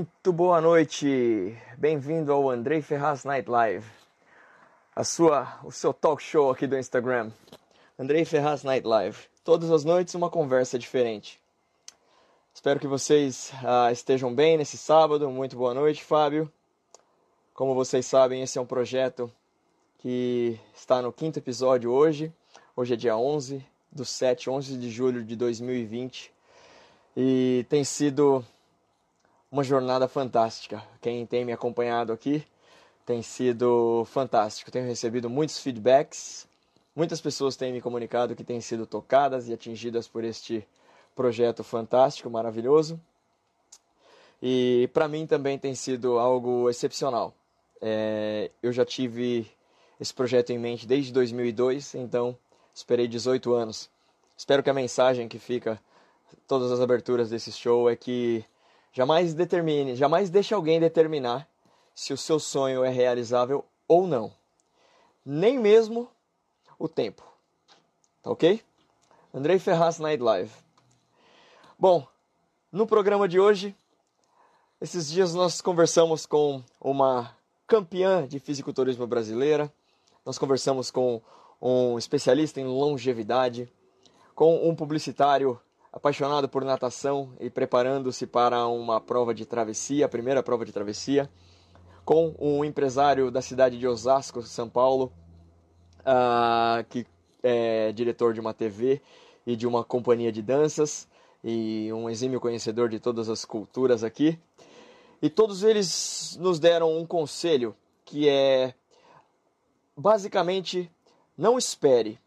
Muito boa noite, bem-vindo ao Andrei Ferraz Night Live, a sua, o seu talk show aqui do Instagram. Andrei Ferraz Night Live. Todas as noites uma conversa diferente. Espero que vocês ah, estejam bem nesse sábado. Muito boa noite, Fábio. Como vocês sabem, esse é um projeto que está no quinto episódio hoje. Hoje é dia 11 do 7, 11 de julho de 2020. E tem sido uma jornada fantástica. Quem tem me acompanhado aqui tem sido fantástico. Tenho recebido muitos feedbacks. Muitas pessoas têm me comunicado que têm sido tocadas e atingidas por este projeto fantástico, maravilhoso. E para mim também tem sido algo excepcional. É, eu já tive esse projeto em mente desde 2002, então esperei 18 anos. Espero que a mensagem que fica todas as aberturas desse show é que Jamais determine, jamais deixe alguém determinar se o seu sonho é realizável ou não. Nem mesmo o tempo. Tá ok? Andrei Ferraz Night Live. Bom, no programa de hoje, esses dias nós conversamos com uma campeã de fisiculturismo brasileira, nós conversamos com um especialista em longevidade, com um publicitário apaixonado por natação e preparando-se para uma prova de travessia, a primeira prova de travessia, com um empresário da cidade de Osasco, São Paulo, uh, que é diretor de uma TV e de uma companhia de danças e um exímio conhecedor de todas as culturas aqui. E todos eles nos deram um conselho que é basicamente não espere,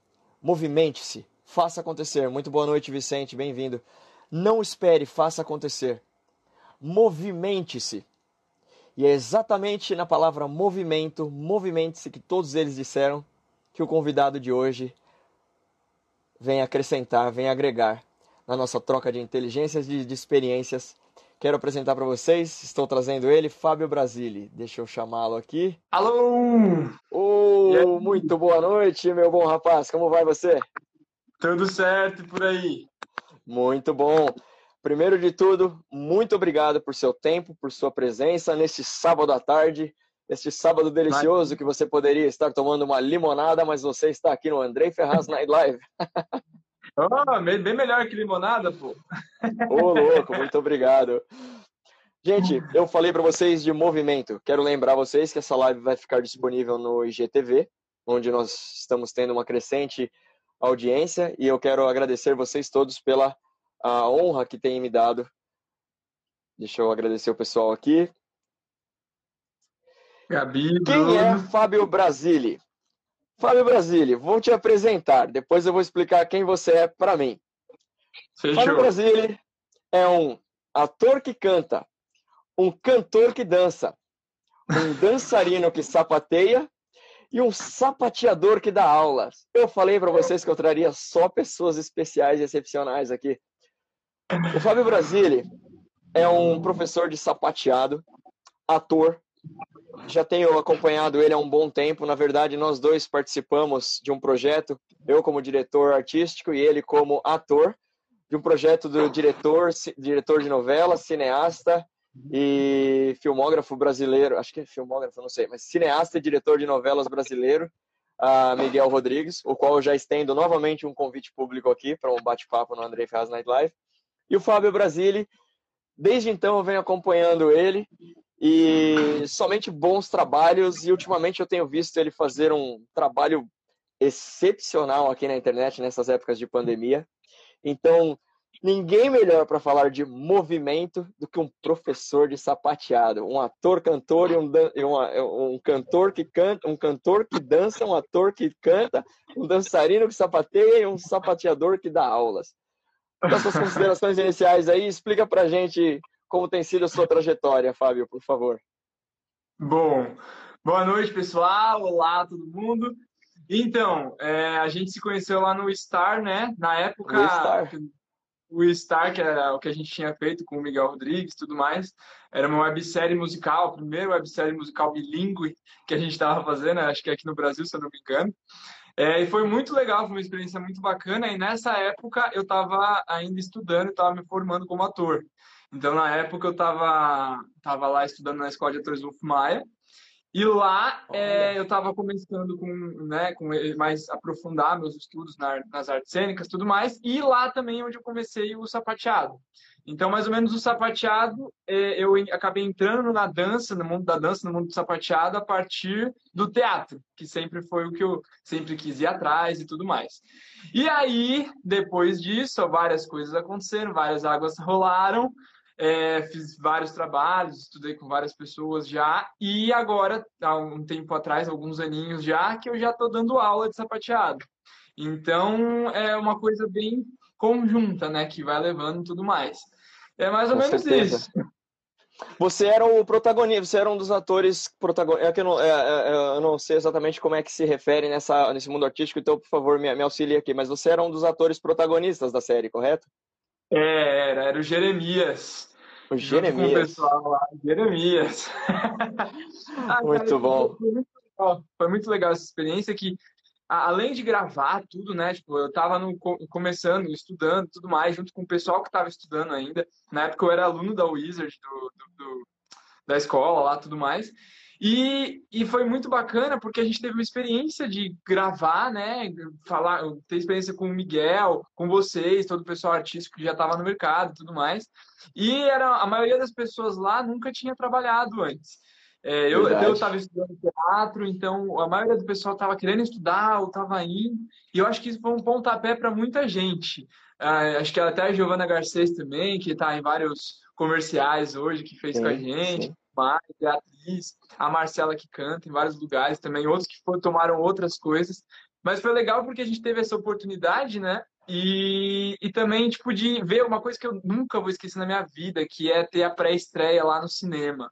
movimente-se, faça acontecer. Muito boa noite, Vicente, bem-vindo. Não espere, faça acontecer. Movimente-se. E é exatamente na palavra movimento, movimente-se, que todos eles disseram que o convidado de hoje vem acrescentar, vem agregar na nossa troca de inteligências e de experiências. Quero apresentar para vocês, estou trazendo ele, Fábio Brasili. Deixa eu chamá-lo aqui. Alô! Oh, muito boa noite, meu bom rapaz. Como vai você? Tudo certo por aí. Muito bom. Primeiro de tudo, muito obrigado por seu tempo, por sua presença neste sábado à tarde, este sábado delicioso que você poderia estar tomando uma limonada, mas você está aqui no Andrei Ferraz Night Live. oh, bem melhor que limonada, pô. Ô, oh, louco, muito obrigado. Gente, eu falei para vocês de movimento. Quero lembrar vocês que essa live vai ficar disponível no IGTV, onde nós estamos tendo uma crescente audiência e eu quero agradecer vocês todos pela a honra que têm me dado. Deixa eu agradecer o pessoal aqui. Gabi, Quem é Fábio Brasili? Fábio Brasili, vou te apresentar. Depois eu vou explicar quem você é para mim. Fechou. Fábio Brasili é um ator que canta, um cantor que dança, um dançarino que sapateia e um sapateador que dá aulas. Eu falei para vocês que eu traria só pessoas especiais e excepcionais aqui. O Fábio Brasile é um professor de sapateado, ator. Já tenho acompanhado ele há um bom tempo. Na verdade, nós dois participamos de um projeto, eu como diretor artístico e ele como ator, de um projeto do diretor, diretor de novela, cineasta e filmógrafo brasileiro, acho que é filmógrafo, não sei, mas cineasta e diretor de novelas brasileiro, uh, Miguel Rodrigues, o qual eu já estendo novamente um convite público aqui para um bate-papo no Andrei Ferraz Night Live. E o Fábio Brasili, desde então eu venho acompanhando ele e somente bons trabalhos e ultimamente eu tenho visto ele fazer um trabalho excepcional aqui na internet nessas épocas de pandemia. Então, Ninguém melhor para falar de movimento do que um professor de sapateado, um ator, cantor e um, um, um cantor que canta, um cantor que dança, um ator que canta, um dançarino que sapateia e um sapateador que dá aulas. Então, suas considerações iniciais aí, explica para gente como tem sido a sua trajetória, Fábio, por favor. Bom, boa noite, pessoal. Olá, todo mundo. Então, é, a gente se conheceu lá no Star, né? Na época, o Star, que era o que a gente tinha feito com o Miguel Rodrigues tudo mais, era uma websérie musical, a primeira websérie musical bilíngue que a gente estava fazendo, acho que aqui no Brasil, se eu não me engano. É, e foi muito legal, foi uma experiência muito bacana. E nessa época eu estava ainda estudando, estava me formando como ator. Então, na época, eu estava tava lá estudando na Escola de Atores Wolf Maia, e lá é, eu estava começando com, né, com mais aprofundar meus estudos na, nas artes cênicas tudo mais, e lá também onde eu comecei o sapateado. Então, mais ou menos o sapateado, é, eu acabei entrando na dança, no mundo da dança, no mundo do sapateado, a partir do teatro, que sempre foi o que eu sempre quis ir atrás e tudo mais. E aí, depois disso, várias coisas aconteceram, várias águas rolaram, é, fiz vários trabalhos, estudei com várias pessoas já, e agora, há um tempo atrás, alguns aninhos já, que eu já estou dando aula de sapateado. Então, é uma coisa bem conjunta, né, que vai levando tudo mais. É mais ou Com menos certeza. isso. Você era o protagonista, você era um dos atores protagonistas. É que eu não, é, é, é, eu não sei exatamente como é que se refere nessa, nesse mundo artístico, então, por favor, me, me auxilie aqui. Mas você era um dos atores protagonistas da série, correto? É, era, era o Jeremias. O Jeremias. Com o pessoal lá, Jeremias. ah, muito cara, bom. Foi muito, foi muito legal essa experiência que além de gravar tudo, né? Tipo, eu tava no, começando, estudando, tudo mais, junto com o pessoal que estava estudando ainda. Na época eu era aluno da Wizard, do, do, do, da escola lá, tudo mais. E, e foi muito bacana porque a gente teve uma experiência de gravar, né? Falar, ter experiência com o Miguel, com vocês, todo o pessoal artístico que já estava no mercado e tudo mais. E era, a maioria das pessoas lá nunca tinha trabalhado antes. É, eu estava estudando teatro, então a maioria do pessoal estava querendo estudar ou estava indo, e eu acho que isso foi um pontapé para muita gente. Ah, acho que até a Giovana Garcês também, que está em vários comerciais hoje, que fez sim, com a gente, sim. A atriz, a Marcela que canta em vários lugares também, outros que foram, tomaram outras coisas. Mas foi legal porque a gente teve essa oportunidade, né? E, e também, tipo, de ver uma coisa que eu nunca vou esquecer na minha vida, que é ter a pré-estreia lá no cinema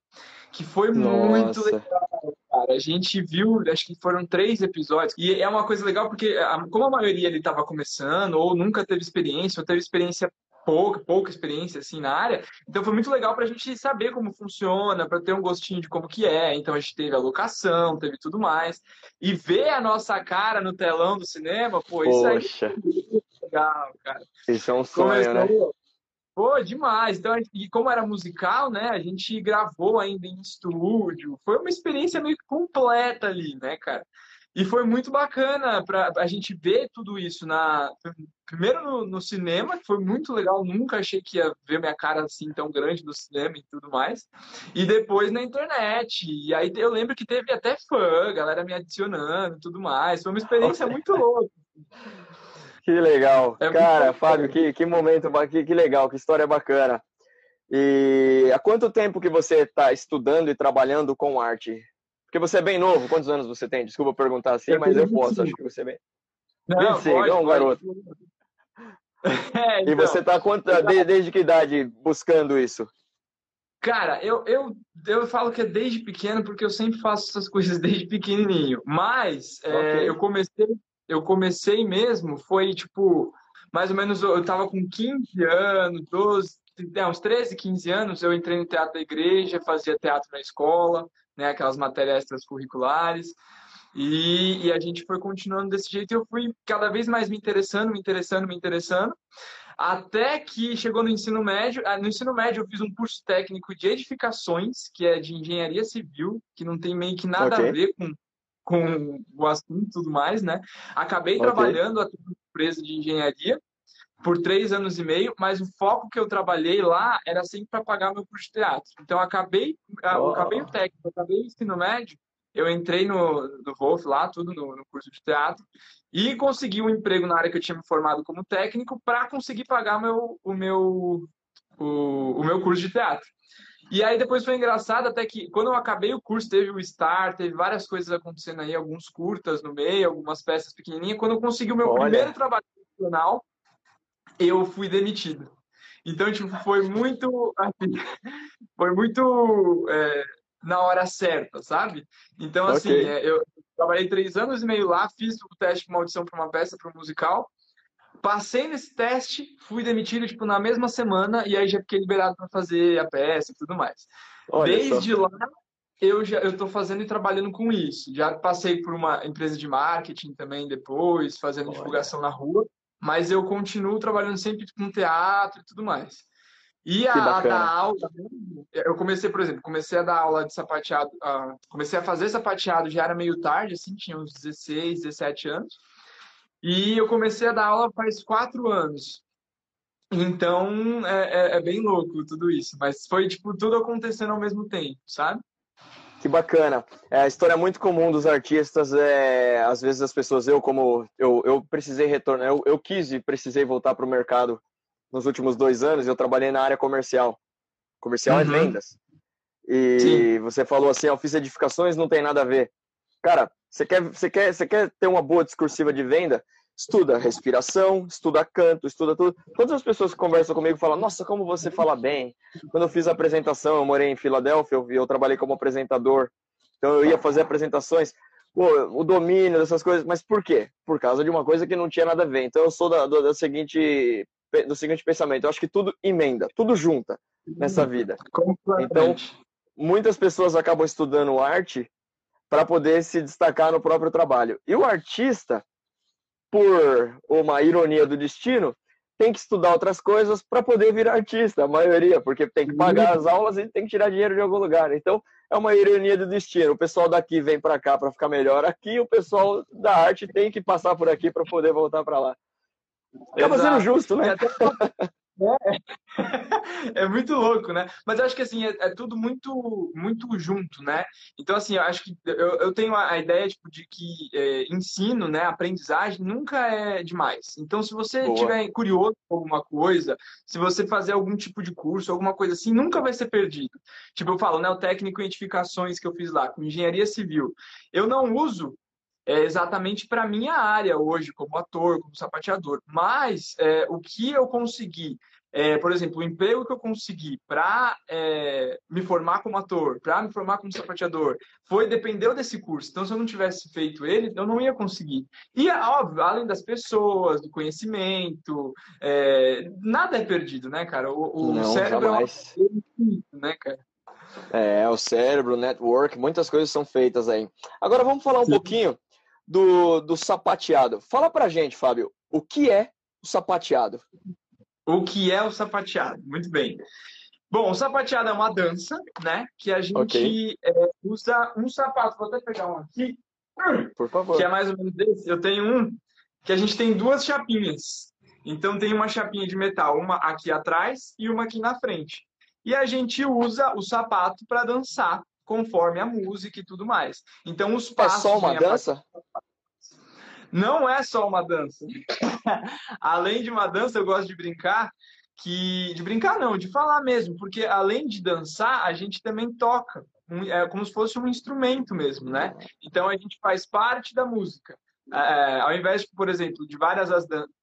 que foi Nossa. muito legal, cara. A gente viu, acho que foram três episódios, e é uma coisa legal porque, como a maioria ele estava começando, ou nunca teve experiência, ou teve experiência pouca, pouca experiência assim na área. Então foi muito legal para a gente saber como funciona, para ter um gostinho de como que é. Então a gente teve a locação, teve tudo mais. E ver a nossa cara no telão do cinema, pô, isso Poxa. aí é muito legal, cara. Isso é um sonho, Começou, né? Pô, demais. Então, e como era musical, né? A gente gravou ainda em estúdio. Foi uma experiência meio completa ali, né, cara? E foi muito bacana para a gente ver tudo isso na primeiro no, no, cinema, que foi muito legal. Nunca achei que ia ver minha cara assim tão grande no cinema e tudo mais. E depois na internet. E aí eu lembro que teve até fã, galera me adicionando, tudo mais. Foi uma experiência muito louca. Que legal. É Cara, Fábio, que, que momento, que, que legal, que história bacana. E há quanto tempo que você está estudando e trabalhando com arte? Porque você é bem novo, quantos anos você tem? Desculpa perguntar assim, mas eu posso, acho que você é bem. Não, 25, pode, é um garoto. É, então, e você está desde, desde que idade buscando isso? Cara, eu, eu, eu falo que é desde pequeno porque eu sempre faço essas coisas desde pequenininho. Mas é, okay. é, eu comecei eu comecei mesmo, foi tipo, mais ou menos, eu tava com 15 anos, 12, é, uns 13, 15 anos, eu entrei no teatro da igreja, fazia teatro na escola, né, aquelas matérias extracurriculares, e, e a gente foi continuando desse jeito, e eu fui cada vez mais me interessando, me interessando, me interessando, até que chegou no ensino médio. Ah, no ensino médio eu fiz um curso técnico de edificações, que é de engenharia civil, que não tem meio que nada okay. a ver com com o assunto e tudo mais, né? Acabei okay. trabalhando a empresa de engenharia por três anos e meio, mas o foco que eu trabalhei lá era sempre para pagar meu curso de teatro. Então, acabei, oh. acabei o técnico, acabei o ensino médio, eu entrei no, no Wolf lá, tudo no, no, curso de teatro, e consegui um emprego na área que eu tinha me formado como técnico para conseguir pagar meu, o, meu, o, o meu curso de teatro. E aí depois foi engraçado até que quando eu acabei o curso, teve o Star, teve várias coisas acontecendo aí, alguns curtas no meio, algumas peças pequenininhas. Quando eu consegui o meu Olha. primeiro trabalho profissional, eu fui demitido. Então, tipo, foi muito, assim, foi muito é, na hora certa, sabe? Então, assim, okay. é, eu trabalhei três anos e meio lá, fiz o teste de maldição para uma peça, para um musical, Passei nesse teste, fui demitido tipo na mesma semana e aí já fiquei liberado para fazer a peça e tudo mais. Olha Desde só. lá eu já eu tô fazendo e trabalhando com isso. Já passei por uma empresa de marketing também depois, fazendo Olha. divulgação na rua, mas eu continuo trabalhando sempre com teatro e tudo mais. E a, a dar aula, eu comecei, por exemplo, comecei a dar aula de sapateado, uh, comecei a fazer sapateado, já era meio tarde, assim, tinha uns 16, 17 anos. E eu comecei a dar aula faz quatro anos. Então, é, é, é, bem louco tudo isso. Mas foi, tipo, tudo acontecendo ao mesmo tempo, sabe? Que bacana. É, a história é muito comum dos artistas é, às vezes as pessoas, eu como, eu, eu precisei retornar, eu, eu quis e precisei voltar para o mercado nos últimos dois anos, eu trabalhei na área comercial. Comercial é uhum. é vendas. E Sim. você falou assim, eu fiz edificações, não tem nada a ver. Cara, você quer, você quer, você quer ter uma boa discursiva de venda? Estuda respiração, estuda canto, estuda tudo. Todas as pessoas que conversam comigo falam, nossa, como você fala bem. Quando eu fiz a apresentação, eu morei em Filadélfia, eu, eu trabalhei como apresentador. Então eu ia fazer apresentações. Pô, o domínio dessas coisas, mas por quê? Por causa de uma coisa que não tinha nada a ver. Então eu sou da, do, da seguinte do seguinte pensamento: eu acho que tudo emenda, tudo junta nessa vida. Então, muitas pessoas acabam estudando arte para poder se destacar no próprio trabalho. E o artista, por uma ironia do destino, tem que estudar outras coisas para poder virar artista, a maioria, porque tem que pagar as aulas e tem que tirar dinheiro de algum lugar. Então, é uma ironia do destino. O pessoal daqui vem para cá para ficar melhor aqui, o pessoal da arte tem que passar por aqui para poder voltar para lá. Acaba sendo justo, né? É, é muito louco, né? Mas eu acho que assim, é, é, tudo muito muito junto, né? Então, assim, eu acho que eu, eu tenho a, ideia tipo, de que é, ensino, né, aprendizagem nunca é demais. Então, se você estiver curioso com alguma coisa, se você fazer algum tipo de curso, alguma coisa assim, nunca vai ser perdido. Tipo, eu falo, né, o técnico em edificações que eu fiz lá, com engenharia civil. Eu não uso é exatamente para minha área hoje, como ator, como sapateador. Mas é, o que eu consegui, é, por exemplo, o emprego que eu consegui para é, me formar como ator, para me formar como sapateador, foi dependeu desse curso. Então, se eu não tivesse feito ele, eu não ia conseguir. E, é óbvio, além das pessoas, do conhecimento, é, nada é perdido, né, cara? O, o não, cérebro jamais. é um né, cara? É, o cérebro, o network, muitas coisas são feitas aí. Agora vamos falar um Sim. pouquinho do, do sapateado. Fala pra gente, Fábio, o que é o sapateado? O que é o sapateado? Muito bem. Bom, o sapateado é uma dança, né? Que a gente okay. é, usa um sapato. Vou até pegar um aqui. Por favor. Que é mais ou menos desse. Eu tenho um que a gente tem duas chapinhas. Então tem uma chapinha de metal, uma aqui atrás e uma aqui na frente. E a gente usa o sapato para dançar conforme a música e tudo mais. Então os passos. É só uma dança? Não é só uma dança. além de uma dança, eu gosto de brincar que de brincar não, de falar mesmo, porque além de dançar, a gente também toca, é como se fosse um instrumento mesmo, né? Então a gente faz parte da música. É, ao invés, de, por exemplo, de várias,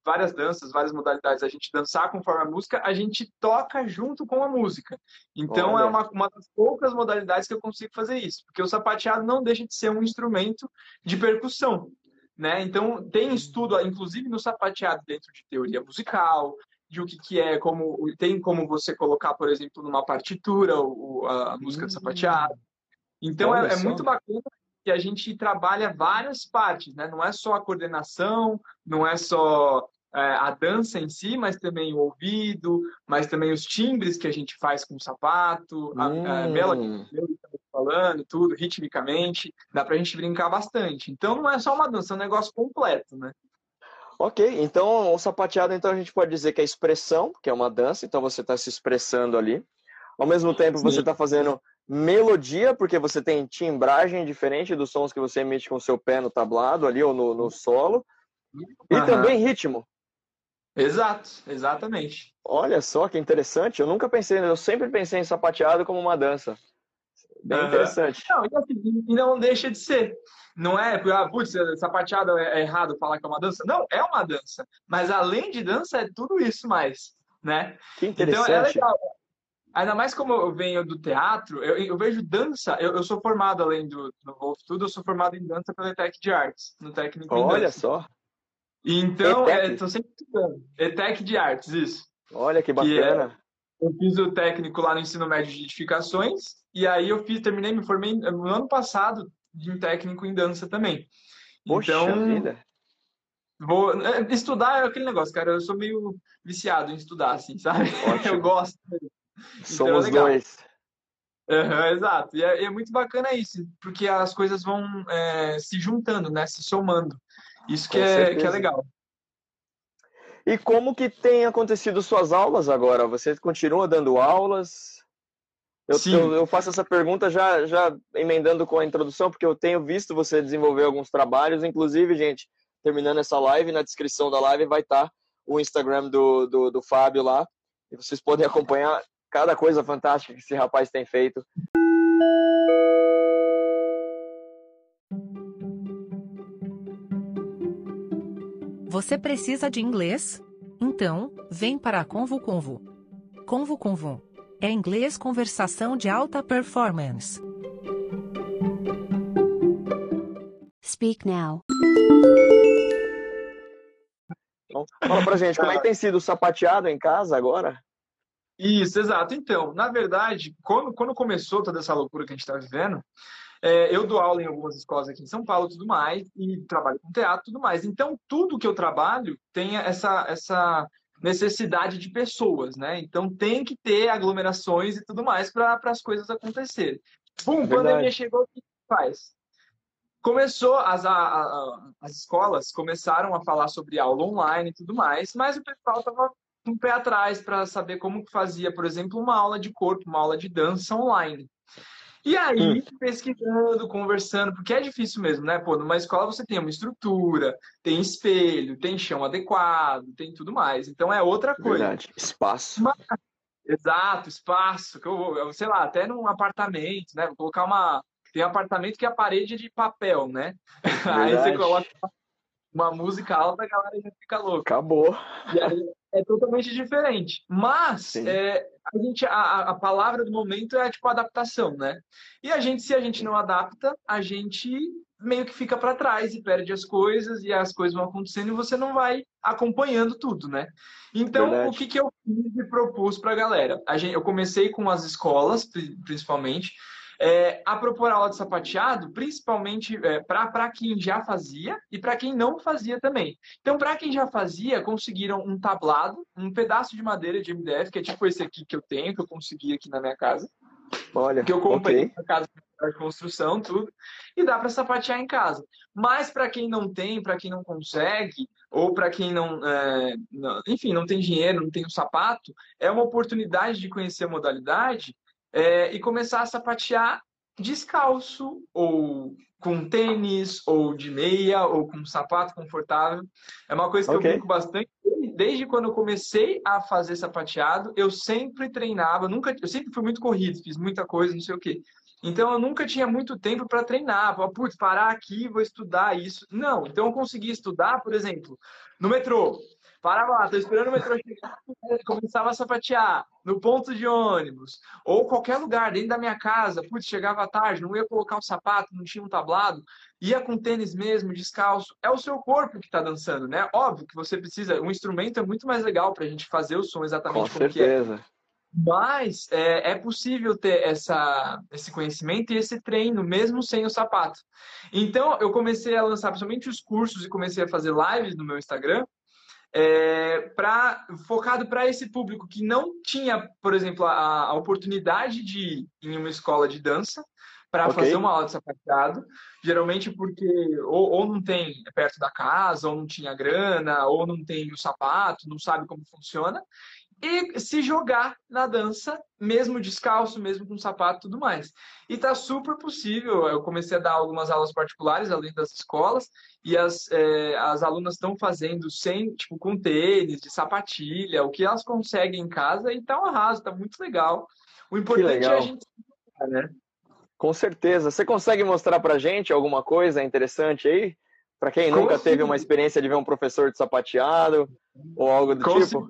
várias danças, várias modalidades, a gente dançar conforme a música, a gente toca junto com a música. Então é Olha. é uma, uma das poucas modalidades que eu consigo fazer isso, porque o sapateado não deixa de ser um instrumento de percussão. Né? Então tem estudo, inclusive no sapateado, dentro de teoria musical, de o que, que é, como tem como você colocar, por exemplo, numa partitura o, a, música hum. de sapateado. Então é, é, muito bacana que a gente trabalha várias partes, né? Não é só a coordenação, não é só é, a dança em si, mas também o ouvido, mas também os timbres que a gente faz com o sapato, hum. a, a melodia falando, tudo, ritmicamente, dá pra gente brincar bastante. Então não é só uma dança, é um negócio completo, né? Ok, então o sapateado, então a gente pode dizer que é expressão, que é uma dança, então você está se expressando ali. Ao mesmo tempo, Sim. você está fazendo melodia, porque você tem timbragem diferente dos sons que você emite com o seu pé no tablado ali ou no, no solo. E uhum. também ritmo. Exato, exatamente. Olha só que interessante. Eu nunca pensei, eu sempre pensei em sapateado como uma dança. Bem uhum. interessante. Não, e, assim, e não deixa de ser. Não é, ah, putz, sapateado é, é errado falar que é uma dança. Não, é uma dança. Mas além de dança, é tudo isso mais, né? Que interessante. Então é legal. Ainda mais como eu venho do teatro, eu, eu vejo dança, eu, eu, sou formado, além do, do Wolf Tudo, eu sou formado em dança pela ETEC de Artes, no técnico Olha dança. só. Então, estou é, sempre estudando. ETEC de Artes, isso. Olha que bacana. Que é, eu fiz o técnico lá no ensino médio de edificações, e aí eu fiz, terminei, me formei no ano passado em técnico em dança também. Poxa então, vida. Vou é, estudar é aquele negócio, cara. Eu sou meio viciado em estudar, assim, sabe? Ótimo. Eu gosto. Somos então, é dois. Uhum, exato. E é, é, muito bacana isso, porque as coisas vão é, se juntando, né? Se somando. Isso que, é, que é legal. E como que tem acontecido suas aulas agora? Você continua dando aulas? Eu, eu, eu, faço essa pergunta já, já emendando com a introdução, porque eu tenho visto você desenvolver alguns trabalhos. Inclusive, gente, terminando essa live, na descrição da live vai estar o Instagram do, do, do Fábio lá. E vocês podem acompanhar cada coisa fantástica que esse rapaz tem feito. Você precisa de inglês? Então, vem para a Convo Convo. Convo Convo. É inglês conversação de alta performance. Speak now. Então, fala pra gente, como é que tem sido o sapateado em casa agora? Isso, exato. Então, na verdade, quando, quando começou toda essa loucura que a gente está vivendo, é, eu dou aula em algumas escolas aqui em São Paulo tudo mais, e trabalho com teatro tudo mais. Então, tudo que eu trabalho tem essa, essa necessidade de pessoas, né? Então, tem que ter aglomerações e tudo mais para as coisas acontecerem. Pum, Verdade. pandemia chegou, o que faz? Começou, as, a, a, as escolas começaram a falar sobre aula online e tudo mais, mas o pessoal estava um pé atrás para saber como fazia, por exemplo, uma aula de corpo, uma aula de dança online. E aí, hum. pesquisando, conversando, porque é difícil mesmo, né? Pô, numa escola você tem uma estrutura, tem espelho, tem chão adequado, tem tudo mais. Então é outra coisa. Verdade. Espaço. Mas, exato, espaço. Que eu, sei lá, até num apartamento, né? Vou colocar uma. Tem apartamento que é a parede de papel, né? Verdade. Aí você coloca uma música alta, a galera já fica louca. Acabou. E aí é totalmente diferente. Mas é, a, gente, a, a palavra do momento é tipo adaptação, né? E a gente, se a gente não adapta, a gente meio que fica para trás e perde as coisas e as coisas vão acontecendo e você não vai acompanhando tudo, né? Então, Verdade. o que, que eu fiz e propus para a galera? Eu comecei com as escolas, principalmente, é, a propor aula de sapateado, principalmente é, para quem já fazia e para quem não fazia também. Então, para quem já fazia, conseguiram um tablado, um pedaço de madeira de MDF, que é tipo esse aqui que eu tenho, que eu consegui aqui na minha casa. Olha, que eu comprei okay. na casa de construção, tudo, e dá para sapatear em casa. Mas para quem não tem, para quem não consegue, ou para quem não, é, não, enfim, não tem dinheiro, não tem o um sapato, é uma oportunidade de conhecer a modalidade é, e começar a sapatear descalço, ou com tênis, ou de meia, ou com um sapato confortável. É uma coisa que okay. eu brinco bastante. Desde quando eu comecei a fazer sapateado, eu sempre treinava, nunca, eu sempre fui muito corrido, fiz muita coisa, não sei o quê. Então eu nunca tinha muito tempo para treinar, para putz, parar aqui, vou estudar isso. Não, então eu consegui estudar, por exemplo, no metrô. Parava lá, tô esperando o metrô chegar, começava a sapatear no ponto de ônibus, ou qualquer lugar dentro da minha casa, putz, chegava tarde, não ia colocar o um sapato, não tinha um tablado, ia com tênis mesmo, descalço. É o seu corpo que está dançando, né? Óbvio que você precisa, um instrumento é muito mais legal para a gente fazer o som exatamente com como certeza. que é. Mas é, é, possível ter essa, esse conhecimento e esse treino, mesmo sem o sapato. Então, eu comecei a lançar principalmente os cursos e comecei a fazer lives no meu Instagram, é, pra, focado para esse público que não tinha, por exemplo, a, a, oportunidade de ir em uma escola de dança para okay. fazer uma aula de sapateado, geralmente porque ou, ou, não tem perto da casa, ou não tinha grana, ou não tem o sapato, não sabe como funciona, e se jogar na dança, mesmo descalço, mesmo com sapato e tudo mais. E tá super possível. Eu comecei a dar algumas aulas particulares além das escolas, e as, é, as alunas estão fazendo sem, tipo, com tênis, de sapatilha, o que elas conseguem em casa, e tá um arraso, tá muito legal. O importante é a gente né? Com certeza. Você consegue mostrar pra gente alguma coisa interessante aí? Para quem nunca teve uma experiência de ver um professor de sapateado ou algo do tipo?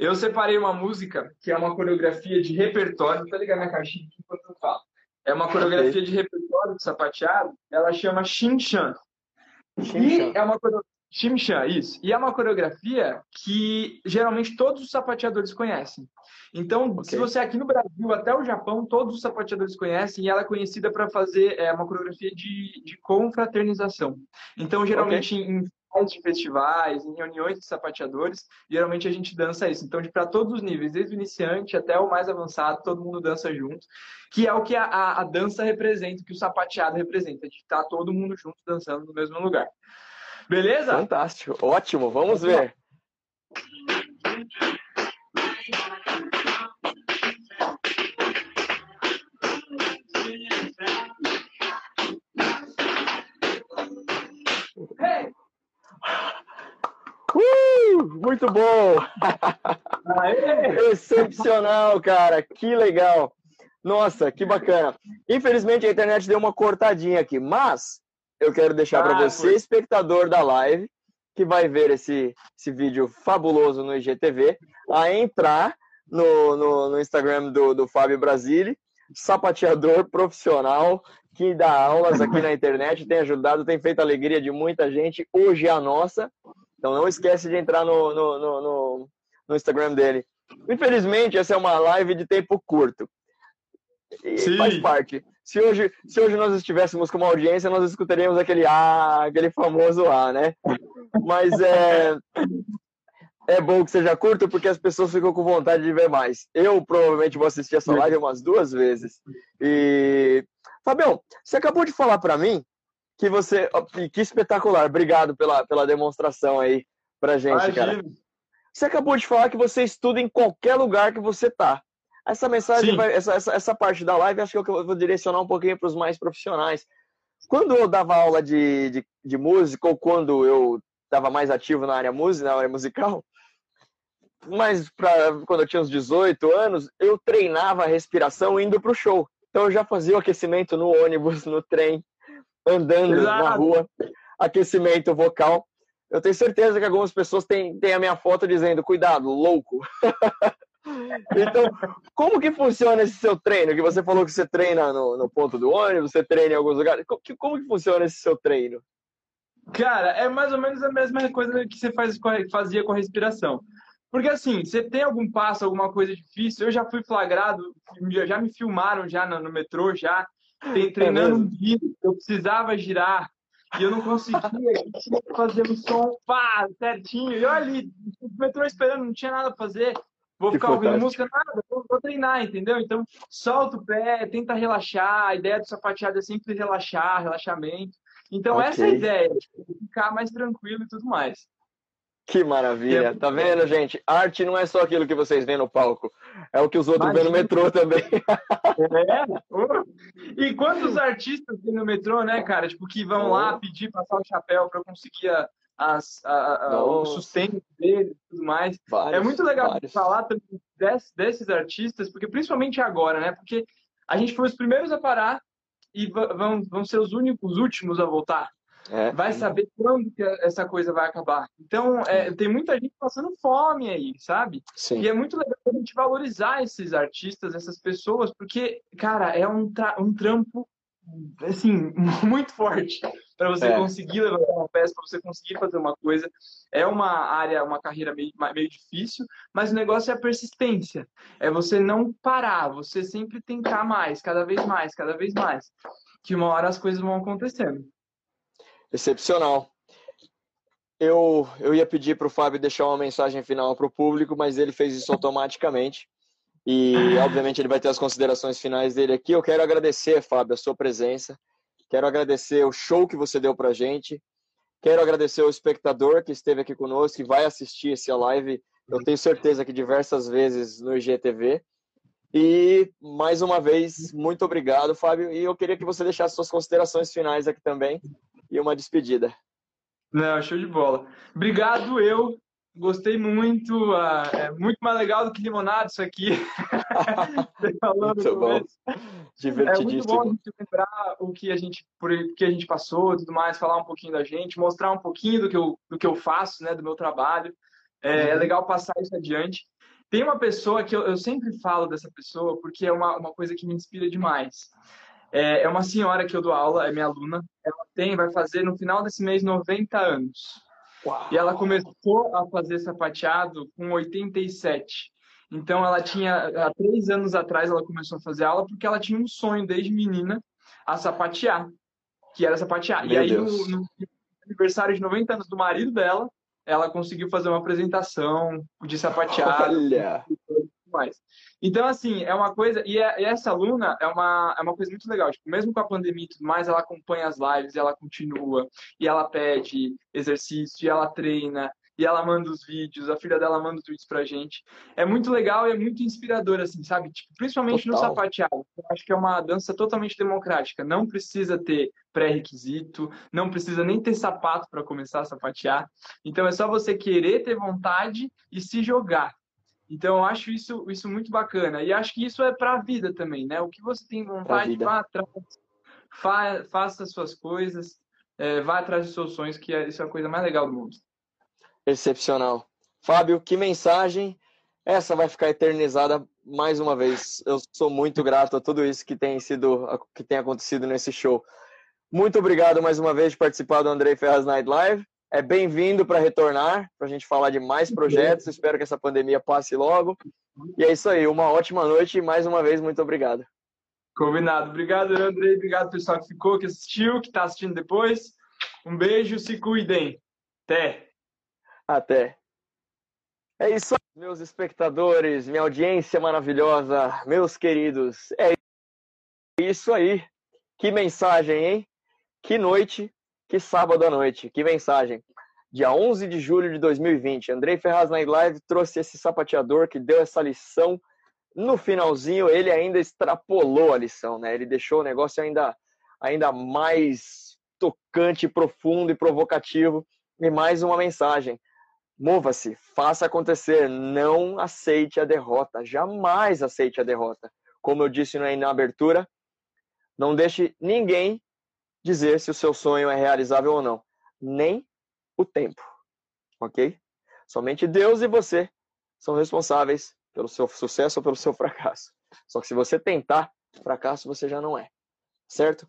Eu separei uma música que é uma coreografia de repertório. Eu ligar minha caixinha aqui enquanto eu falo. É uma coreografia okay. de repertório de sapateado. Ela chama Shinchan. E é uma Shimshan, isso. E é uma coreografia que geralmente todos os sapateadores conhecem. Então, okay. se você é aqui no Brasil, até o Japão, todos os sapateadores conhecem e ela é conhecida para fazer é, uma coreografia de, de confraternização. Então, geralmente okay. em de festivais, em reuniões de sapateadores, geralmente a gente dança isso. Então, para todos os níveis, desde o iniciante até o mais avançado, todo mundo dança junto, que é o que a, a, a dança representa, o que o sapateado representa, de estar tá todo mundo junto dançando no mesmo lugar. Beleza? Fantástico, ótimo, vamos ver. Uh, muito bom! Excepcional, cara. Que legal. Nossa, que bacana. Infelizmente a internet deu uma cortadinha aqui, mas eu quero deixar ah, para você, foi. espectador da live, que vai ver esse, esse vídeo fabuloso no IGTV, a entrar no, no, no Instagram do, do Fábio Brasile, sapateador profissional, que dá aulas aqui na internet, tem ajudado, tem feito a alegria de muita gente. Hoje é a nossa. Então não esquece de entrar no, no, no, no Instagram dele. Infelizmente, essa é uma live de tempo curto. E Sim. faz parte. Se hoje, se hoje nós estivéssemos com uma audiência, nós escutaríamos aquele A, aquele famoso A, né? Mas é, é bom que seja curto porque as pessoas ficam com vontade de ver mais. Eu provavelmente vou assistir essa live umas duas vezes. E Fabião, você acabou de falar para mim que você. Que espetacular, obrigado pela, pela demonstração aí pra gente, Imagina. cara. Você acabou de falar que você estuda em qualquer lugar que você tá. Essa mensagem, vai, essa, essa, essa, parte da live, acho que eu vou direcionar um pouquinho para os mais profissionais. Quando eu dava aula de, de, de música, ou quando eu estava mais ativo na área música, na área musical, mas pra, quando eu tinha uns 18 anos, eu treinava a respiração indo para o show. Então eu já fazia o aquecimento no ônibus, no trem, andando Exato. na rua, aquecimento vocal. Eu tenho certeza que algumas pessoas têm, têm a minha foto dizendo, cuidado, louco. então, como que funciona esse seu treino? Que você falou que você treina no, no ponto do ônibus, você treina em alguns lugares. Como que, como que funciona esse seu treino? Cara, é mais ou menos a mesma coisa que você faz, fazia com a respiração. Porque assim, você tem algum passo, alguma coisa difícil, eu já fui flagrado, já me filmaram já no, no metrô, já é treinando um giro, eu precisava girar e eu não conseguia, eu tinha que fazer o som pá, certinho. E eu ali, o metrô esperando, não tinha nada a fazer. Vou ficar ouvindo música, nada, vou, vou, treinar, entendeu? Então, solta o pé, tenta relaxar. A ideia do sapateado é sempre relaxar, relaxamento. Então, okay. essa é a ideia, tipo, ficar mais tranquilo e tudo mais. Que maravilha. É tá vendo, gente? Arte não é só aquilo que vocês veem no palco. É o que os outros veem no metrô também. É. E quantos artistas tem no metrô, né, cara? Tipo, que vão lá pedir passar o chapéu para conseguir a, as, a, a, o sustento deles e tudo mais. Vários, é muito legal vários. falar desses, desses artistas, porque principalmente agora, né? Porque a gente foi os primeiros a parar e vão, vão ser os únicos, os últimos a voltar. É. Vai saber quando que essa coisa vai acabar. Então, é, tem muita gente passando fome aí, sabe? Sim. E é muito legal a gente valorizar esses artistas, essas pessoas, porque, cara, é um, um trampo, assim, muito forte para você é. conseguir levantar uma peça, para você conseguir fazer uma coisa. É uma área, uma carreira meio, meio difícil, mas o negócio é a persistência. É você não parar, você sempre tentar mais, cada vez mais, cada vez mais. Que uma hora as coisas vão acontecendo. Excepcional. Eu, eu ia pedir para o Fábio deixar uma mensagem final para o público, mas ele fez isso automaticamente. E, obviamente, ele vai ter as considerações finais dele aqui. Eu quero agradecer, Fábio, a sua presença. Quero agradecer o show que você deu para gente. Quero agradecer ao espectador que esteve aqui conosco, que vai assistir essa live, eu tenho certeza que diversas vezes no IGTV. E, mais uma vez, muito obrigado, Fábio. E eu queria que você deixasse suas considerações finais aqui também e uma despedida. Não, show de bola. Obrigado, eu. Gostei muito. Uh, é muito mais legal do que limonada isso aqui. muito bom. Divertidíssimo. É muito bom a gente lembrar o que a gente, por que a gente passou e tudo mais, falar um pouquinho da gente, mostrar um pouquinho do que eu, do que eu faço, né, do meu trabalho. É, é uhum. é legal passar isso adiante. Tem uma pessoa que eu, eu sempre falo dessa pessoa porque é uma, uma coisa que me inspira demais. É, é uma senhora que eu dou aula, é minha aluna. Ela tem, vai fazer no final desse mês 90 anos. Uau. E ela começou a fazer sapateado com 87. Então ela tinha, há três anos atrás ela começou a fazer aula porque ela tinha um sonho desde menina a sapatear, que era sapear. Meu e aí no, no, aniversário de 90 anos do marido dela, ela conseguiu fazer uma apresentação de sapateado. Olha! Mais. Então, assim, é uma coisa. E, é, e, essa aluna é uma, é uma coisa muito legal. Tipo, mesmo com a pandemia e tudo mais, ela acompanha as lives, ela continua, e ela pede exercício, e ela treina, e ela manda os vídeos, a filha dela manda os vídeos pra gente. É muito legal e é muito inspirador, assim, sabe? Tipo, principalmente Total. no sapateado. Eu acho que é uma dança totalmente democrática. Não precisa ter pré-requisito, não precisa nem ter sapato para começar a sapatear. Então é só você querer ter vontade e se jogar. Então eu acho isso, isso muito bacana. E acho que isso é para a vida também, né? O que você tem vontade, vá atrás, fa faça suas coisas, é, vá atrás dos seus sonhos, que é, isso é a coisa mais legal do mundo. Excepcional. Fábio, que mensagem. Essa vai ficar eternizada mais uma vez. Eu sou muito grato a tudo isso que tem sido, que tem acontecido nesse show. Muito obrigado mais uma vez de participar do Andrei Ferraz Night Live. É bem-vindo para retornar, para a gente falar de mais projetos. Espero que essa pandemia passe logo. E é isso aí. Uma ótima noite e mais uma vez, muito obrigado. Combinado. Obrigado, Andrei. Obrigado, pessoal que ficou, que assistiu, que está assistindo depois. Um beijo, se cuidem. Até. Até. É isso aí, meus espectadores, minha audiência maravilhosa, meus queridos. É isso aí. Que mensagem, hein? Que noite, que sábado à noite. Que mensagem. Dia 11 de julho de 2020, Andrei Ferraz na live trouxe esse sapateador que deu essa lição. No finalzinho, ele ainda extrapolou a lição, né? Ele deixou o negócio ainda, ainda mais tocante, profundo e provocativo. E mais uma mensagem Mova-se, faça acontecer, não aceite a derrota, jamais aceite a derrota. Como eu disse na abertura, não deixe ninguém dizer se o seu sonho é realizável ou não, nem o tempo, ok? Somente Deus e você são responsáveis pelo seu sucesso ou pelo seu fracasso. Só que se você tentar, fracasso você já não é, certo?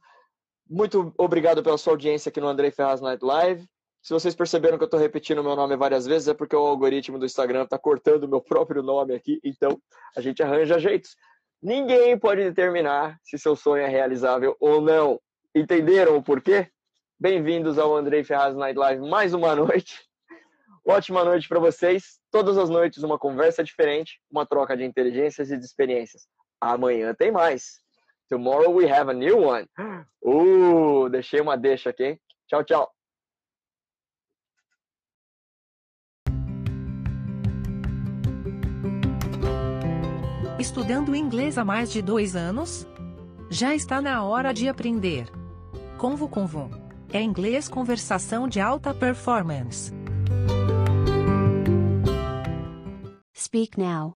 Muito obrigado pela sua audiência aqui no Andrei Ferraz Night Live. Se vocês perceberam que eu estou repetindo o meu nome várias vezes, é porque o algoritmo do Instagram está cortando o meu próprio nome aqui, então a gente arranja jeitos. Ninguém pode determinar se seu sonho é realizável ou não. Entenderam o porquê? Bem-vindos ao Andrei Ferraz Night Live mais uma noite. Ótima noite para vocês. Todas as noites uma conversa diferente, uma troca de inteligências e de experiências. Amanhã tem mais. Tomorrow we have a new one. Uh, deixei uma deixa aqui. Tchau, tchau. Estudando inglês há mais de dois anos? Já está na hora de aprender. Convo Convo. É inglês conversação de alta performance. Speak now.